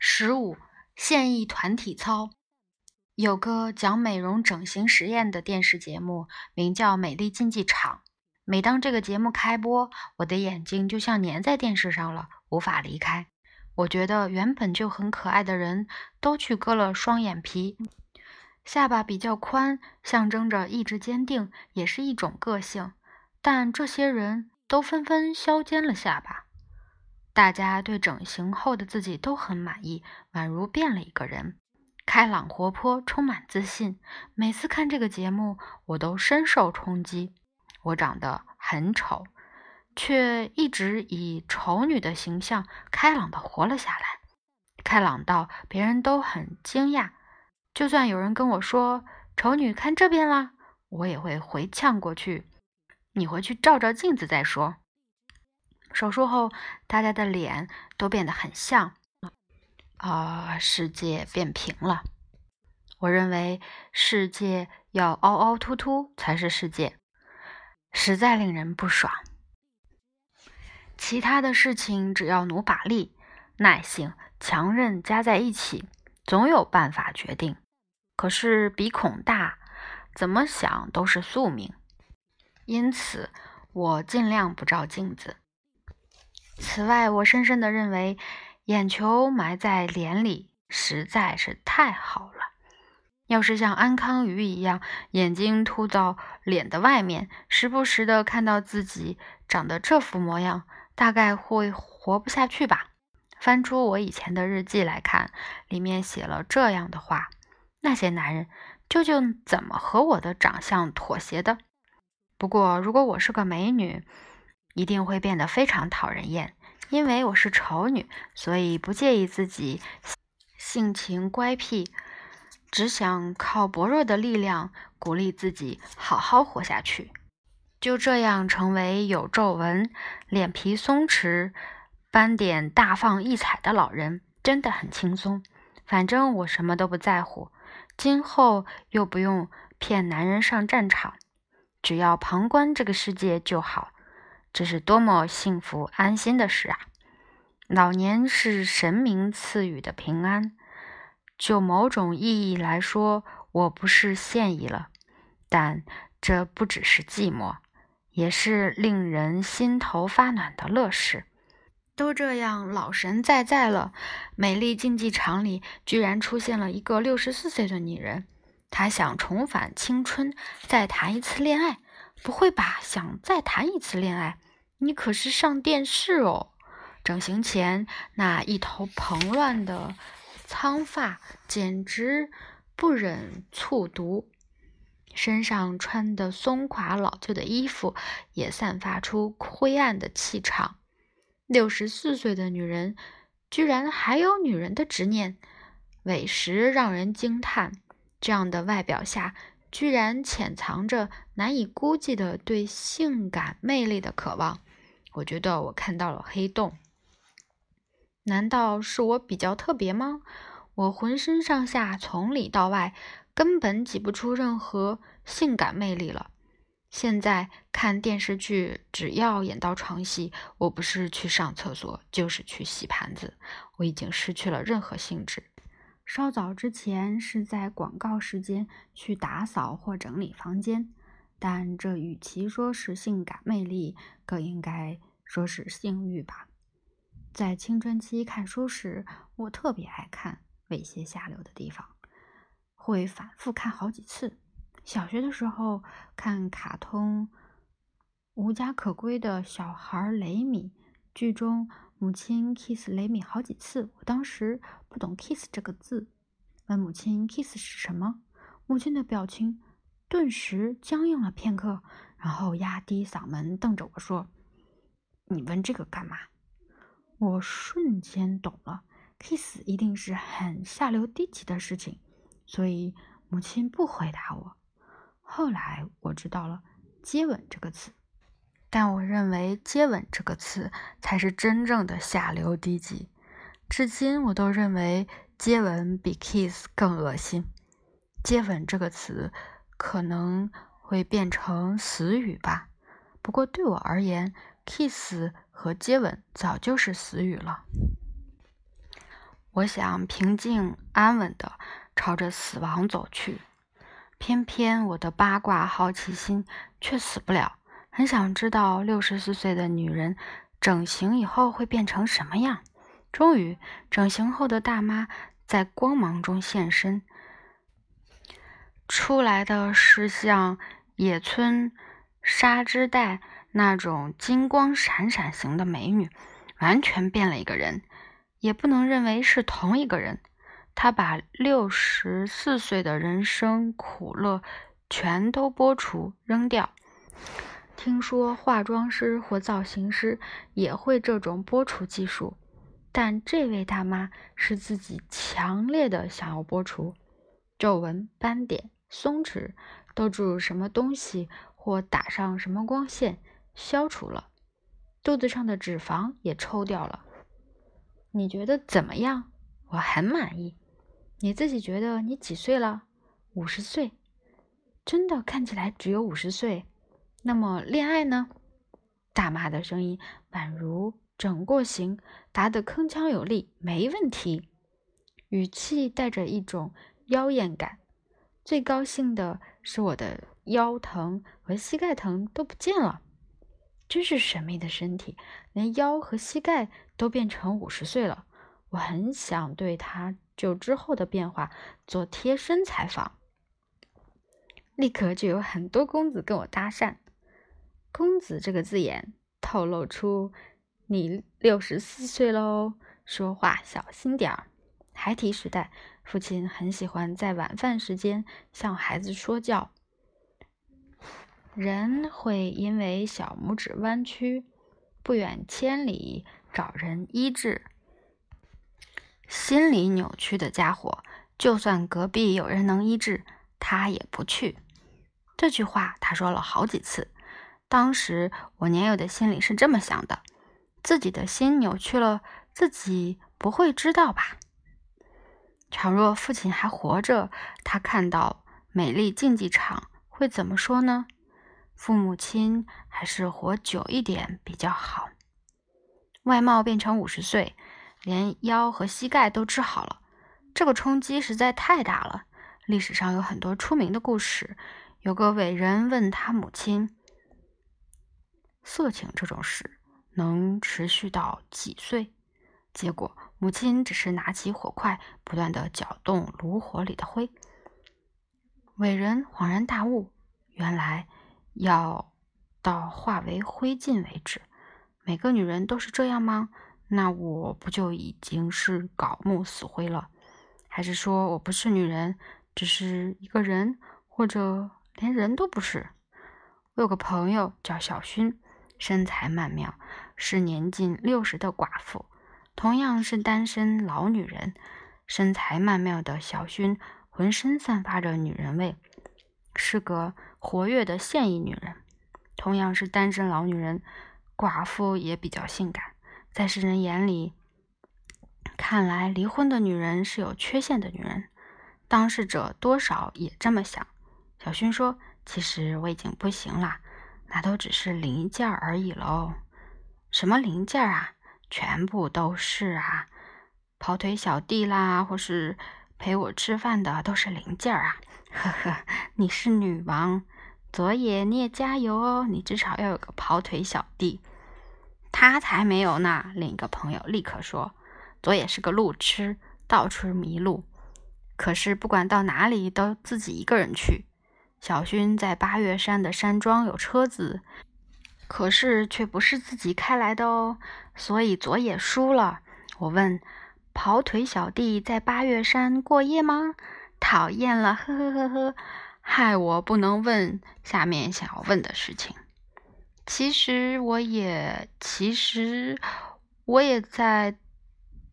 十五，现役团体操。有个讲美容整形实验的电视节目，名叫《美丽竞技场》。每当这个节目开播，我的眼睛就像粘在电视上了，无法离开。我觉得原本就很可爱的人都去割了双眼皮，下巴比较宽，象征着意志坚定，也是一种个性。但这些人都纷纷削尖了下巴。大家对整形后的自己都很满意，宛如变了一个人，开朗活泼，充满自信。每次看这个节目，我都深受冲击。我长得很丑，却一直以丑女的形象开朗地活了下来，开朗到别人都很惊讶。就算有人跟我说“丑女看这边啦”，我也会回呛过去：“你回去照照镜子再说。”手术后，大家的脸都变得很像，啊，世界变平了。我认为世界要凹凹凸凸才是世界，实在令人不爽。其他的事情只要努把力、耐性、强韧加在一起，总有办法决定。可是鼻孔大，怎么想都是宿命，因此我尽量不照镜子。此外，我深深地认为，眼球埋在脸里实在是太好了。要是像安康鱼一样，眼睛凸到脸的外面，时不时的看到自己长得这副模样，大概会活不下去吧。翻出我以前的日记来看，里面写了这样的话：那些男人究竟怎么和我的长相妥协的？不过，如果我是个美女，一定会变得非常讨人厌，因为我是丑女，所以不介意自己性情乖僻，只想靠薄弱的力量鼓励自己好好活下去。就这样成为有皱纹、脸皮松弛、斑点大放异彩的老人，真的很轻松。反正我什么都不在乎，今后又不用骗男人上战场，只要旁观这个世界就好。这是多么幸福安心的事啊！老年是神明赐予的平安，就某种意义来说，我不是现役了。但这不只是寂寞，也是令人心头发暖的乐事。都这样老神在在了，美丽竞技场里居然出现了一个六十四岁的女人，她想重返青春，再谈一次恋爱。不会吧？想再谈一次恋爱？你可是上电视哦！整形前那一头蓬乱的苍发，简直不忍卒读。身上穿的松垮老旧的衣服，也散发出灰暗的气场。六十四岁的女人，居然还有女人的执念，委实让人惊叹。这样的外表下，居然潜藏着难以估计的对性感魅力的渴望。我觉得我看到了黑洞。难道是我比较特别吗？我浑身上下从里到外根本挤不出任何性感魅力了。现在看电视剧，只要演到床戏，我不是去上厕所，就是去洗盘子。我已经失去了任何兴致。稍早之前是在广告时间去打扫或整理房间，但这与其说是性感魅力，更应该说是性欲吧。在青春期看书时，我特别爱看猥亵下流的地方，会反复看好几次。小学的时候看卡通《无家可归的小孩雷米》，剧中。母亲 kiss 雷米好几次，我当时不懂 kiss 这个字，问母亲 kiss 是什么，母亲的表情顿时僵硬了片刻，然后压低嗓门瞪着我说：“你问这个干嘛？”我瞬间懂了，kiss 一定是很下流低级的事情，所以母亲不回答我。后来我知道了“接吻”这个词。但我认为“接吻”这个词才是真正的下流低级。至今我都认为接吻比 kiss 更恶心。接吻这个词可能会变成死语吧。不过对我而言，kiss 和接吻早就是死语了。我想平静安稳地朝着死亡走去，偏偏我的八卦好奇心却死不了，很想知道六十四岁的女人整形以后会变成什么样。终于，整形后的大妈在光芒中现身，出来的是像野村纱织带那种金光闪闪型的美女，完全变了一个人，也不能认为是同一个人。她把六十四岁的人生苦乐全都剥除扔掉。听说化妆师或造型师也会这种剥除技术。但这位大妈是自己强烈的想要剥除皱纹、斑点、松弛，都注入什么东西或打上什么光线，消除了。肚子上的脂肪也抽掉了。你觉得怎么样？我很满意。你自己觉得你几岁了？五十岁。真的看起来只有五十岁。那么恋爱呢？大妈的声音宛如。整过形，答得铿锵有力，没问题。语气带着一种妖艳感。最高兴的是，我的腰疼和膝盖疼都不见了。真是神秘的身体，连腰和膝盖都变成五十岁了。我很想对他就之后的变化做贴身采访。立刻就有很多公子跟我搭讪。公子这个字眼透露出。你六十四岁喽，说话小心点儿。孩提时代，父亲很喜欢在晚饭时间向孩子说教。人会因为小拇指弯曲，不远千里找人医治。心理扭曲的家伙，就算隔壁有人能医治，他也不去。这句话他说了好几次。当时我年幼的心里是这么想的。自己的心扭曲了，自己不会知道吧？倘若父亲还活着，他看到美丽竞技场会怎么说呢？父母亲还是活久一点比较好。外貌变成五十岁，连腰和膝盖都治好了，这个冲击实在太大了。历史上有很多出名的故事，有个伟人问他母亲：“色情这种事。”能持续到几岁？结果母亲只是拿起火筷，不断的搅动炉火里的灰。伟人恍然大悟，原来要到化为灰烬为止。每个女人都是这样吗？那我不就已经是槁木死灰了？还是说我不是女人，只是一个人，或者连人都不是？我有个朋友叫小薰。身材曼妙，是年近六十的寡妇，同样是单身老女人。身材曼妙的小薰，浑身散发着女人味，是个活跃的现役女人。同样是单身老女人，寡妇也比较性感，在世人眼里，看来离婚的女人是有缺陷的女人。当事者多少也这么想。小薰说：“其实我已经不行了。”那都只是零件而已喽，什么零件啊？全部都是啊！跑腿小弟啦，或是陪我吃饭的，都是零件啊！呵呵，你是女王，佐野你也加油哦，你至少要有个跑腿小弟。他才没有呢！另一个朋友立刻说：“佐野是个路痴，到处迷路，可是不管到哪里都自己一个人去。”小薰在八月山的山庄有车子，可是却不是自己开来的哦，所以佐野输了。我问：跑腿小弟在八月山过夜吗？讨厌了，呵呵呵呵，害我不能问下面想要问的事情。其实我也，其实我也在，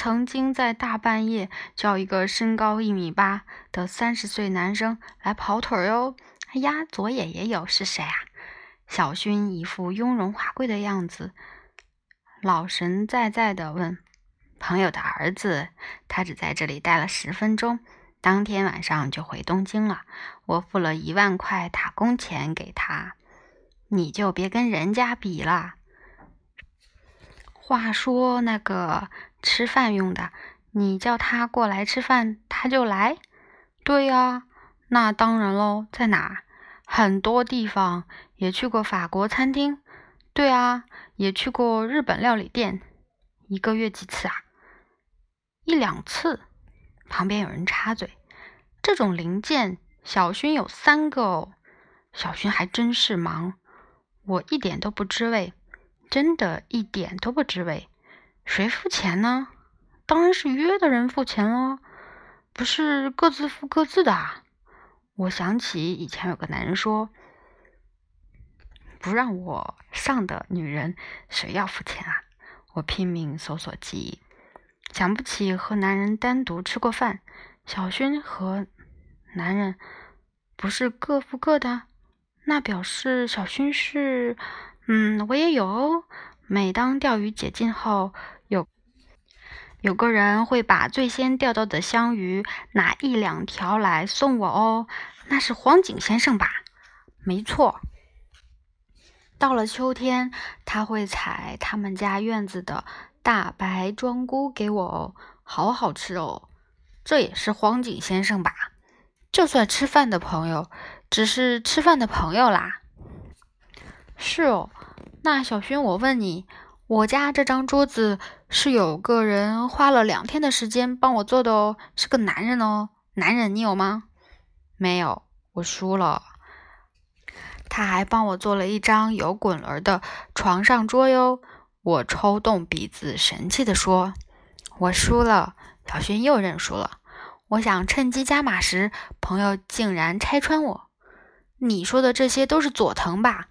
曾经在大半夜叫一个身高一米八的三十岁男生来跑腿哟。哎呀，佐野也有是谁啊？小薰一副雍容华贵的样子，老神在在的问：“朋友的儿子，他只在这里待了十分钟，当天晚上就回东京了。我付了一万块打工钱给他，你就别跟人家比了。话说那个吃饭用的，你叫他过来吃饭，他就来？对呀，那当然喽。在哪？很多地方，也去过法国餐厅。对啊，也去过日本料理店。一个月几次啊？一两次。旁边有人插嘴：“这种零件，小薰有三个哦。”小薰还真是忙，我一点都不知味，真的一点都不知味。谁付钱呢？当然是约的人付钱喽，不是各自付各自的啊。我想起以前有个男人说：“不让我上的女人，谁要付钱啊？”我拼命搜索记忆，想不起和男人单独吃过饭。小薰和男人不是各付各的，那表示小薰是……嗯，我也有哦。每当钓鱼解禁后，有。有个人会把最先钓到的香鱼拿一两条来送我哦，那是荒井先生吧？没错。到了秋天，他会采他们家院子的大白庄菇给我哦，好好吃哦。这也是荒井先生吧？就算吃饭的朋友，只是吃饭的朋友啦。是哦，那小薰，我问你。我家这张桌子是有个人花了两天的时间帮我做的哦，是个男人哦。男人，你有吗？没有，我输了。他还帮我做了一张有滚轮的床上桌哟。我抽动鼻子，神气地说：“我输了。”小薰又认输了。我想趁机加码时，朋友竟然拆穿我：“你说的这些都是佐藤吧？”“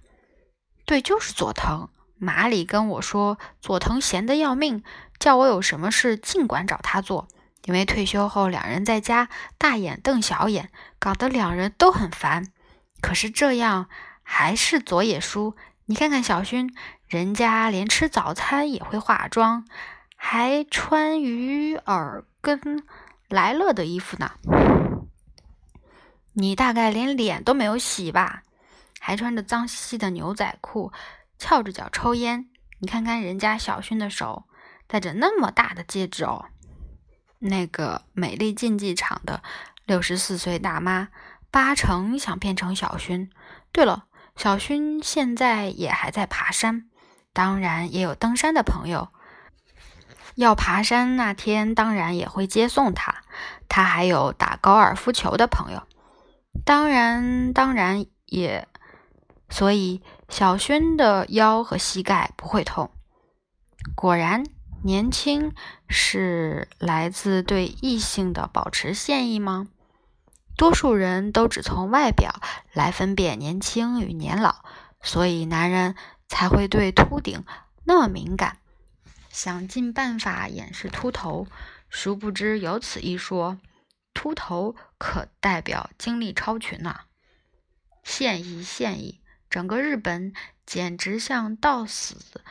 对，就是佐藤。”马里跟我说，佐藤闲得要命，叫我有什么事尽管找他做。因为退休后两人在家大眼瞪小眼，搞得两人都很烦。可是这样还是佐野叔。你看看小薰，人家连吃早餐也会化妆，还穿鱼耳跟莱乐的衣服呢。你大概连脸都没有洗吧？还穿着脏兮兮的牛仔裤。翘着脚抽烟，你看看人家小薰的手戴着那么大的戒指哦。那个美丽竞技场的六十四岁大妈，八成想变成小薰。对了，小薰现在也还在爬山，当然也有登山的朋友。要爬山那天，当然也会接送他。他还有打高尔夫球的朋友，当然，当然也。所以小轩的腰和膝盖不会痛。果然，年轻是来自对异性的保持现役吗？多数人都只从外表来分辨年轻与年老，所以男人才会对秃顶那么敏感，想尽办法掩饰秃头。殊不知有此一说，秃头可代表精力超群呢。现役，现役。整个日本简直像到死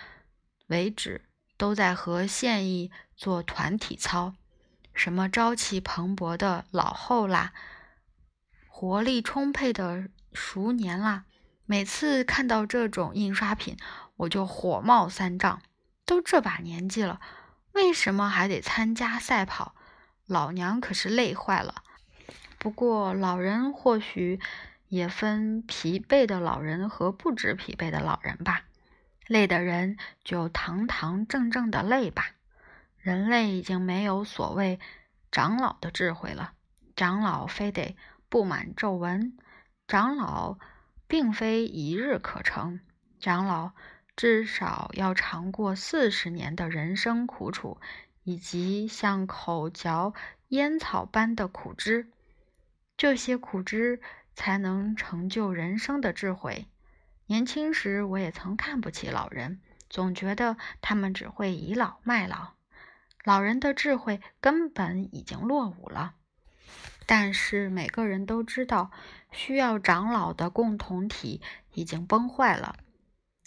为止都在和现役做团体操，什么朝气蓬勃的老后啦，活力充沛的熟年啦，每次看到这种印刷品，我就火冒三丈。都这把年纪了，为什么还得参加赛跑？老娘可是累坏了。不过老人或许。也分疲惫的老人和不知疲惫的老人吧。累的人就堂堂正正的累吧。人类已经没有所谓长老的智慧了。长老非得布满皱纹，长老并非一日可成。长老至少要尝过四十年的人生苦楚，以及像口嚼烟草般的苦汁。这些苦汁。才能成就人生的智慧。年轻时，我也曾看不起老人，总觉得他们只会倚老卖老。老人的智慧根本已经落伍了。但是每个人都知道，需要长老的共同体已经崩坏了。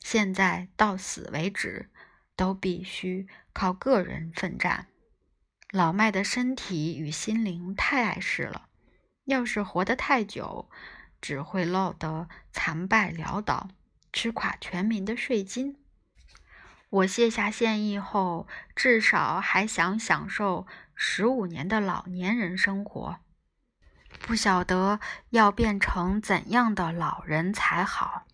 现在到死为止，都必须靠个人奋战。老迈的身体与心灵太碍事了。要是活得太久，只会落得残败潦倒、吃垮全民的税金。我卸下现役后，至少还想享受十五年的老年人生活，不晓得要变成怎样的老人才好。